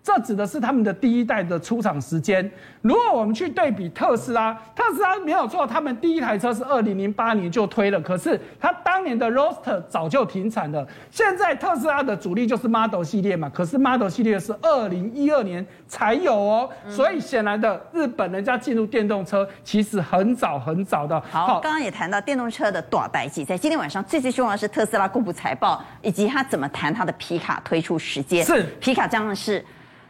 这指的是他们的第一代的出厂时间。如果我们去对比特斯拉，特斯拉没有错，他们第一台车是二零零八年就推了，可是它当年的 Roadster 早就停产了。现在特斯拉的主力就是 Model 系列嘛，可是 Model 系列是二零一二年才有哦，所以显然的，日本人家进入电动车其实很早很早的。好，刚刚也谈到电动车的短代志，在今天晚上最最重要的是特斯拉公布财报，以及他怎么谈它的皮卡推出时间。是皮卡将是。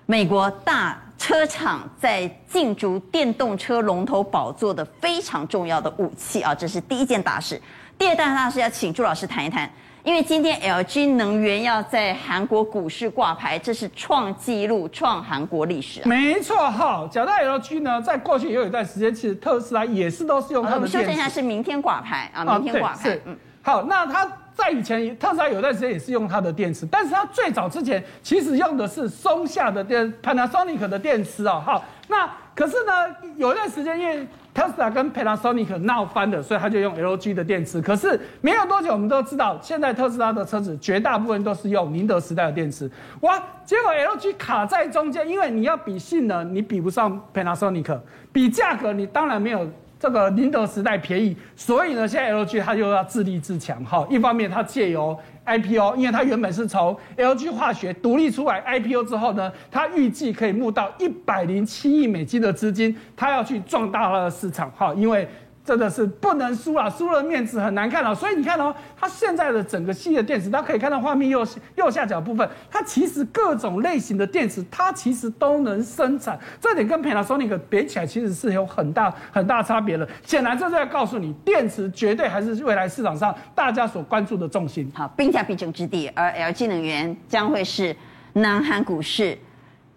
美国大车厂在竞逐电动车龙头宝座的非常重要的武器啊，这是第一件大事。第二件大事要请朱老师谈一谈，因为今天 LG 能源要在韩国股市挂牌，这是创纪录、创韩国历史。没错哈，讲到 LG 呢，在过去也有一段时间，其实特斯拉也是都是用它的。我们说一下是明天挂牌啊，明天挂牌。是，嗯，好，那它。在以前，特斯拉有段时间也是用它的电池，但是它最早之前其实用的是松下的电 Panasonic 的电池哦。好，那可是呢，有一段时间因为特斯拉跟 Panasonic 闹翻了，所以他就用 LG 的电池。可是没有多久，我们都知道，现在特斯拉的车子绝大部分都是用宁德时代的电池。哇，结果 LG 卡在中间，因为你要比性能，你比不上 Panasonic；比价格，你当然没有。这个宁德时代便宜，所以呢，现在 LG 它又要自立自强哈。一方面，它借由 IPO，因为它原本是从 LG 化学独立出来，IPO 之后呢，它预计可以募到一百零七亿美金的资金，它要去壮大它的市场哈，因为。真的是不能输了，输了面子很难看了。所以你看哦，它现在的整个系列电池，大家可以看到画面右右下角部分，它其实各种类型的电池，它其实都能生产。这点跟 Panasonic 比起来，其实是有很大很大差别的。显然，这是在告诉你，电池绝对还是未来市场上大家所关注的重心。好，兵家必争之地，而 LG 能源将会是南韩股市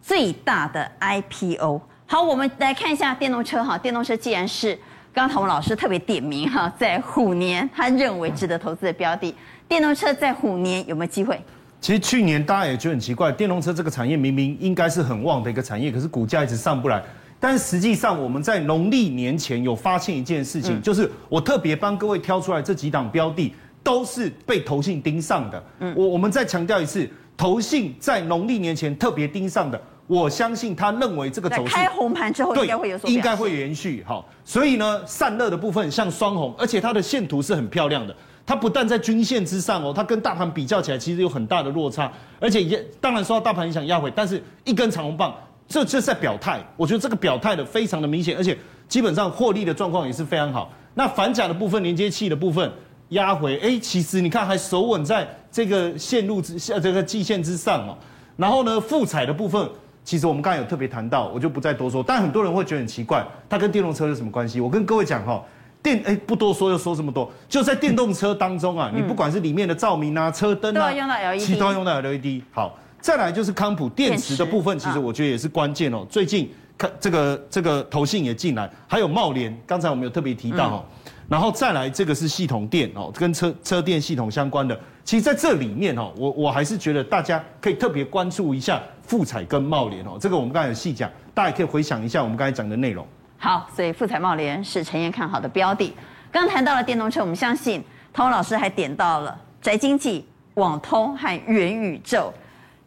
最大的 IPO。好，我们来看一下电动车哈，电动车既然是。刚刚唐文老师特别点名哈，在虎年他认为值得投资的标的，电动车在虎年有没有机会？其实去年大家也觉得很奇怪，电动车这个产业明明应该是很旺的一个产业，可是股价一直上不来。但实际上我们在农历年前有发现一件事情，就是我特别帮各位挑出来这几档标的，都是被投信盯上的。嗯，我我们再强调一次，投信在农历年前特别盯上的。我相信他认为这个走势开红盘之后应该会有所应该会延续哈，所以呢，散热的部分像双红，而且它的线图是很漂亮的。它不但在均线之上哦，它跟大盘比较起来其实有很大的落差，而且也当然受到大盘影响压回，但是一根长红棒，这这是在表态。我觉得这个表态的非常的明显，而且基本上获利的状况也是非常好。那反甲的部分连接器的部分压回，哎，其实你看还守稳在这个线路之下这个季线之上哦。然后呢，复彩的部分。其实我们刚才有特别谈到，我就不再多说。但很多人会觉得很奇怪，它跟电动车有什么关系？我跟各位讲哈，电哎不多说又说这么多，就在电动车当中啊，你不管是里面的照明啊、车灯啊，都要用到 LED，其都要用到 LED。好，再来就是康普电池的部分，其实我觉得也是关键哦。最近看这个这个投信也进来，还有茂联，刚才我们有特别提到哦，嗯、然后再来这个是系统电哦，跟车车电系统相关的。其实在这里面哦，我我还是觉得大家可以特别关注一下富彩跟茂联哦，这个我们刚才有细讲，大家可以回想一下我们刚才讲的内容。好，所以富彩茂联是晨彦看好的标的。刚谈到了电动车，我们相信唐老师还点到了宅经济、网通和元宇宙。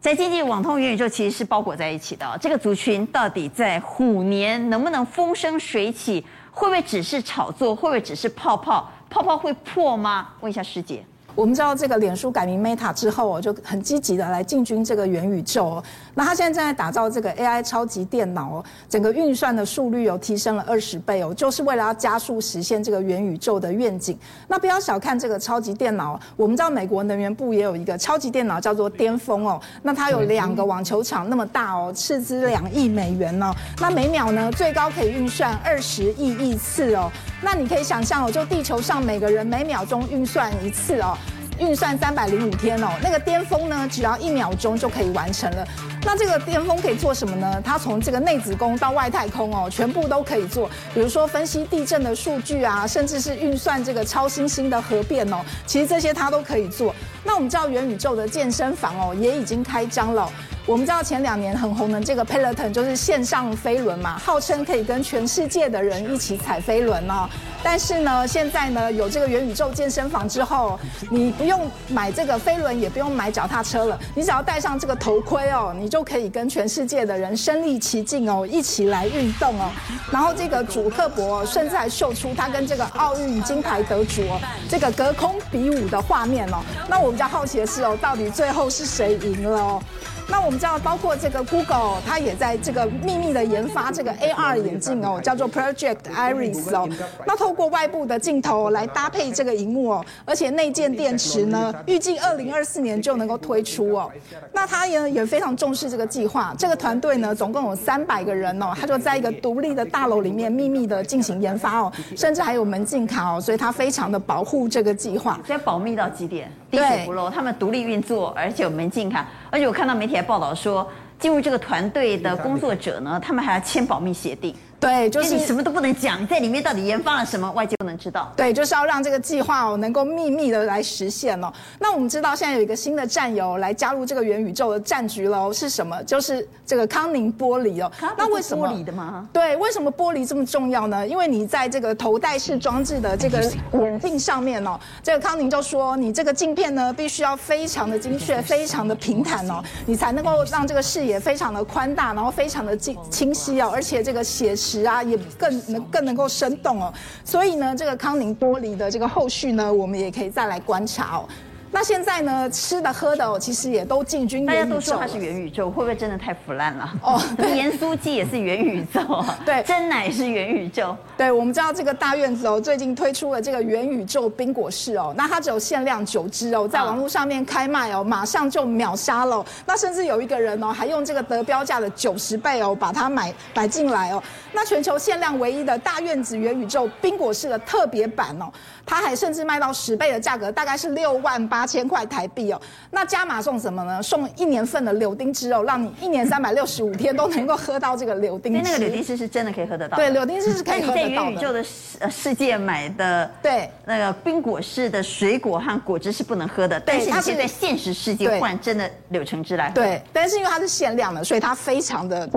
宅经济、网通、元宇宙其实是包裹在一起的。这个族群到底在虎年能不能风生水起？会不会只是炒作？会不会只是泡泡？泡泡会破吗？问一下师姐。我们知道这个脸书改名 Meta 之后，就很积极的来进军这个元宇宙。那他现在正在打造这个 AI 超级电脑哦，整个运算的速率有提升了二十倍哦，就是为了要加速实现这个元宇宙的愿景。那不要小看这个超级电脑，我们知道美国能源部也有一个超级电脑叫做巅峰哦，那它有两个网球场那么大哦，斥资两亿美元哦，那每秒呢最高可以运算二十亿亿次哦。那你可以想象哦，就地球上每个人每秒钟运算一次哦。运算三百零五天哦，那个巅峰呢，只要一秒钟就可以完成了。那这个巅峰可以做什么呢？它从这个内子宫到外太空哦，全部都可以做。比如说分析地震的数据啊，甚至是运算这个超新星的核变哦，其实这些它都可以做。那我们知道元宇宙的健身房哦，也已经开张了。我们知道前两年很红的这个 Peloton 就是线上飞轮嘛，号称可以跟全世界的人一起踩飞轮哦。但是呢，现在呢有这个元宇宙健身房之后，你不用买这个飞轮，也不用买脚踏车了，你只要戴上这个头盔哦，你就可以跟全世界的人身临其境哦，一起来运动哦。然后这个主克伯甚至还秀出他跟这个奥运金牌得主哦，这个隔空比武的画面哦。那我比较好奇的是哦，到底最后是谁赢了哦？那我们知道，包括这个 Google，它也在这个秘密的研发这个 AR 眼镜哦，叫做 Project Iris 哦。那透过外部的镜头来搭配这个荧幕哦，而且内建电池呢，预计二零二四年就能够推出哦。那它也也非常重视这个计划，这个团队呢，总共有三百个人哦，他就在一个独立的大楼里面秘密的进行研发哦，甚至还有门禁卡哦，所以它非常的保护这个计划。所以保密到几点，滴水不漏，他们独立运作，而且有门禁卡，而且我看到媒体还报道说，进入这个团队的工作者呢，他们还要签保密协定。对，就是你什么都不能讲，你在里面到底研发了什么，外界不能知道。对，就是要让这个计划哦能够秘密的来实现哦。那我们知道现在有一个新的战友来加入这个元宇宙的战局喽，是什么？就是这个康宁玻璃哦。那为什么？玻璃的吗？对，为什么玻璃这么重要呢？因为你在这个头戴式装置的这个眼镜上面哦，这个康宁就说，你这个镜片呢必须要非常的精确，非常的平坦哦，你才能够让这个视野非常的宽大，然后非常的清清晰哦，而且这个写实。啊，也更能更能够生动哦，所以呢，这个康宁玻璃的这个后续呢，我们也可以再来观察哦。那现在呢，吃的喝的哦，其实也都进军元宇宙。大家都说它是元宇宙，会不会真的太腐烂了？哦，盐酥鸡也是元宇宙，对，真奶是元宇宙。对，我们知道这个大院子哦，最近推出了这个元宇宙冰果室哦，那它只有限量九只哦，在网络上面开卖哦，马上就秒杀了。那甚至有一个人哦，还用这个得标价的九十倍哦，把它买买进来哦。那全球限量唯一的大院子元宇宙冰果室的特别版哦，它还甚至卖到十倍的价格，大概是六万八。八千块台币哦，那加码送什么呢？送一年份的柳丁汁哦，让你一年三百六十五天都能够喝到这个柳丁汁。那个柳丁汁是真的可以喝得到。对，柳丁汁是可以喝得到的。在元宇宙的世世界买的，对，那个冰果式的水果和果汁是不能喝的。但是它是在现实世界换真的柳橙汁来喝。对，但是因为它是限量的，所以它非常的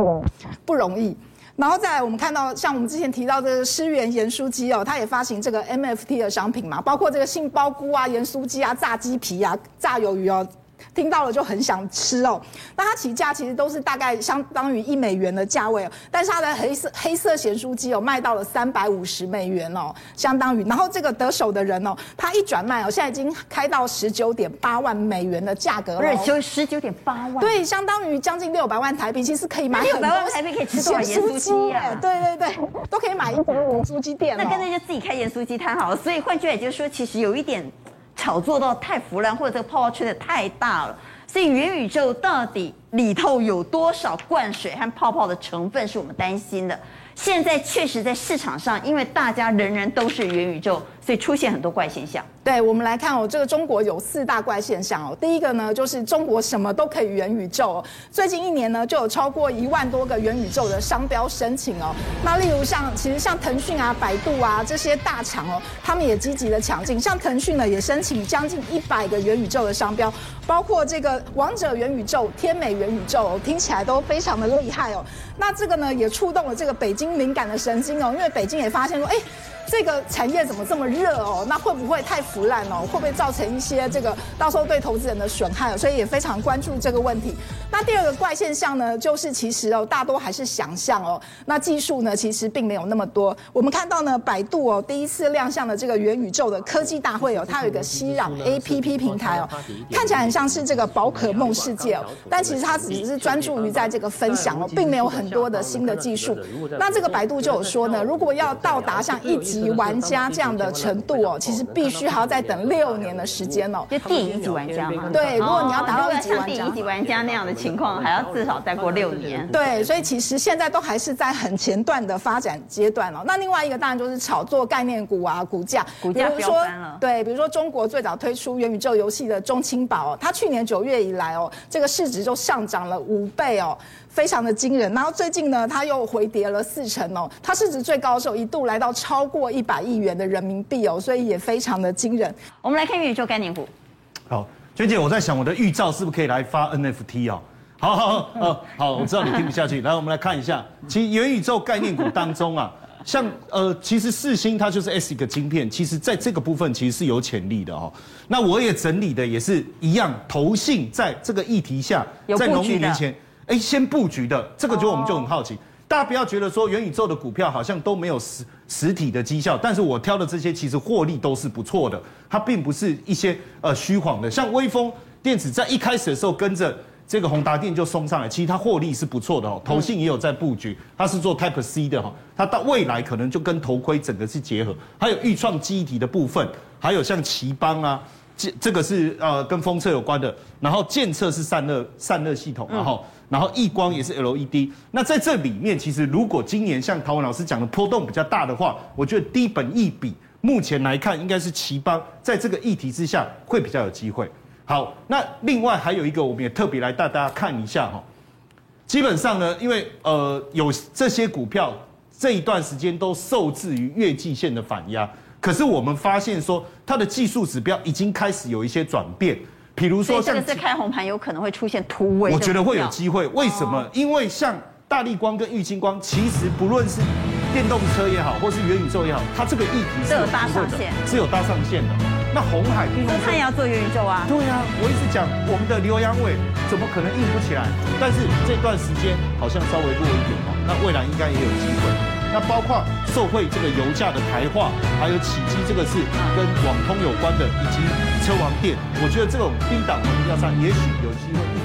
不容易。然后再来，我们看到像我们之前提到的诗源盐酥鸡哦，它也发行这个 MFT 的商品嘛，包括这个杏鲍菇啊、盐酥鸡啊、炸鸡皮啊、炸鱿鱼哦。听到了就很想吃哦，那它起价其实都是大概相当于一美元的价位哦，但是它的黑色黑色咸酥鸡哦卖到了三百五十美元哦，相当于，然后这个得手的人哦，他一转卖哦，现在已经开到十九点八万美元的价格了，不是就十九点八万，对，相当于将近六百万台币，其实可以买六百万台币可以吃多少盐酥鸡啊？对对对，都可以买一间 盐酥鸡店，那干脆就自己开盐酥鸡摊好了。所以换句话也就是说，其实有一点。炒作到太腐烂，或者这个泡泡吹得太大了，所以元宇宙到底里头有多少灌水和泡泡的成分是我们担心的。现在确实在市场上，因为大家人人都是元宇宙，所以出现很多怪现象。对，我们来看哦，这个中国有四大怪现象哦。第一个呢，就是中国什么都可以元宇宙哦。最近一年呢，就有超过一万多个元宇宙的商标申请哦。那例如像，其实像腾讯啊、百度啊这些大厂哦，他们也积极的抢进。像腾讯呢，也申请将近一百个元宇宙的商标，包括这个王者元宇宙、天美元宇宙哦，听起来都非常的厉害哦。那这个呢，也触动了这个北京敏感的神经哦，因为北京也发现说，哎。这个产业怎么这么热哦？那会不会太腐烂哦？会不会造成一些这个到时候对投资人的损害哦？所以也非常关注这个问题。那第二个怪现象呢，就是其实哦，大多还是想象哦。那技术呢，其实并没有那么多。我们看到呢，百度哦，第一次亮相的这个元宇宙的科技大会哦，它有一个熙壤 APP 平台哦，看起来很像是这个宝可梦世界哦，但其实它只是专注于在这个分享哦，并没有很多的新的技术。那这个百度就有说呢，如果要到达像一级级玩家这样的程度哦，其实必须还要再等六年的时间哦。就电影一级玩家嘛？对，如果你要达到一级玩家，像电影一级玩家那样的情况，还要至少再过六年。对，所以其实现在都还是在很前段的发展阶段哦。那另外一个当然就是炒作概念股啊，股价，股价飙翻了。对，比如说中国最早推出元宇宙游戏的中青宝哦，它去年九月以来哦，这个市值就上涨了五倍哦。非常的惊人，然后最近呢，它又回跌了四成哦，它市值最高的时候一度来到超过一百亿元的人民币哦，所以也非常的惊人。我们来看元宇宙概念股。好，娟姐，我在想我的预兆是不是可以来发 NFT 哦？好好好，好，好，我知道你听不下去，来，我们来看一下，其实元宇宙概念股当中啊，像呃，其实四星它就是 ASIC 晶片，其实在这个部分其实是有潜力的哦。那我也整理的也是一样，投信在这个议题下，在农历年前。哎，先布局的这个就我们就很好奇，哦、大家不要觉得说元宇宙的股票好像都没有实实体的绩效，但是我挑的这些其实获利都是不错的，它并不是一些呃虚晃的。像威锋电子在一开始的时候跟着这个宏达电就冲上来，其实它获利是不错的哦。投信也有在布局，它是做 Type C 的哈，它到未来可能就跟头盔整个是结合，还有预创记忆体的部分，还有像奇邦啊，这这个是呃跟封测有关的，然后建测是散热散热系统，然后。然后亿光也是 LED，那在这里面，其实如果今年像陶文老师讲的波动比较大的话，我觉得低本一比目前来看应该是奇邦在这个议题之下会比较有机会。好，那另外还有一个，我们也特别来带大家看一下哈。基本上呢，因为呃有这些股票这一段时间都受制于月季线的反压，可是我们发现说它的技术指标已经开始有一些转变。比如说，像这个是开红盘，有可能会出现突围。我觉得会有机会，为什么？哦、因为像大力光跟玉金光，其实不论是电动车也好，或是元宇宙也好，它这个议题是有搭上线，是有搭上线的。那红海，那他也要做元宇宙啊？对啊，我一直讲我们的刘阳伟怎么可能硬不起来？但是这段时间好像稍微弱一点哦，那未来应该也有机会。那包括受惠这个油价的抬化，还有起机这个是跟网通有关的，以及车王店，我觉得这种低档的股票上也许有机会。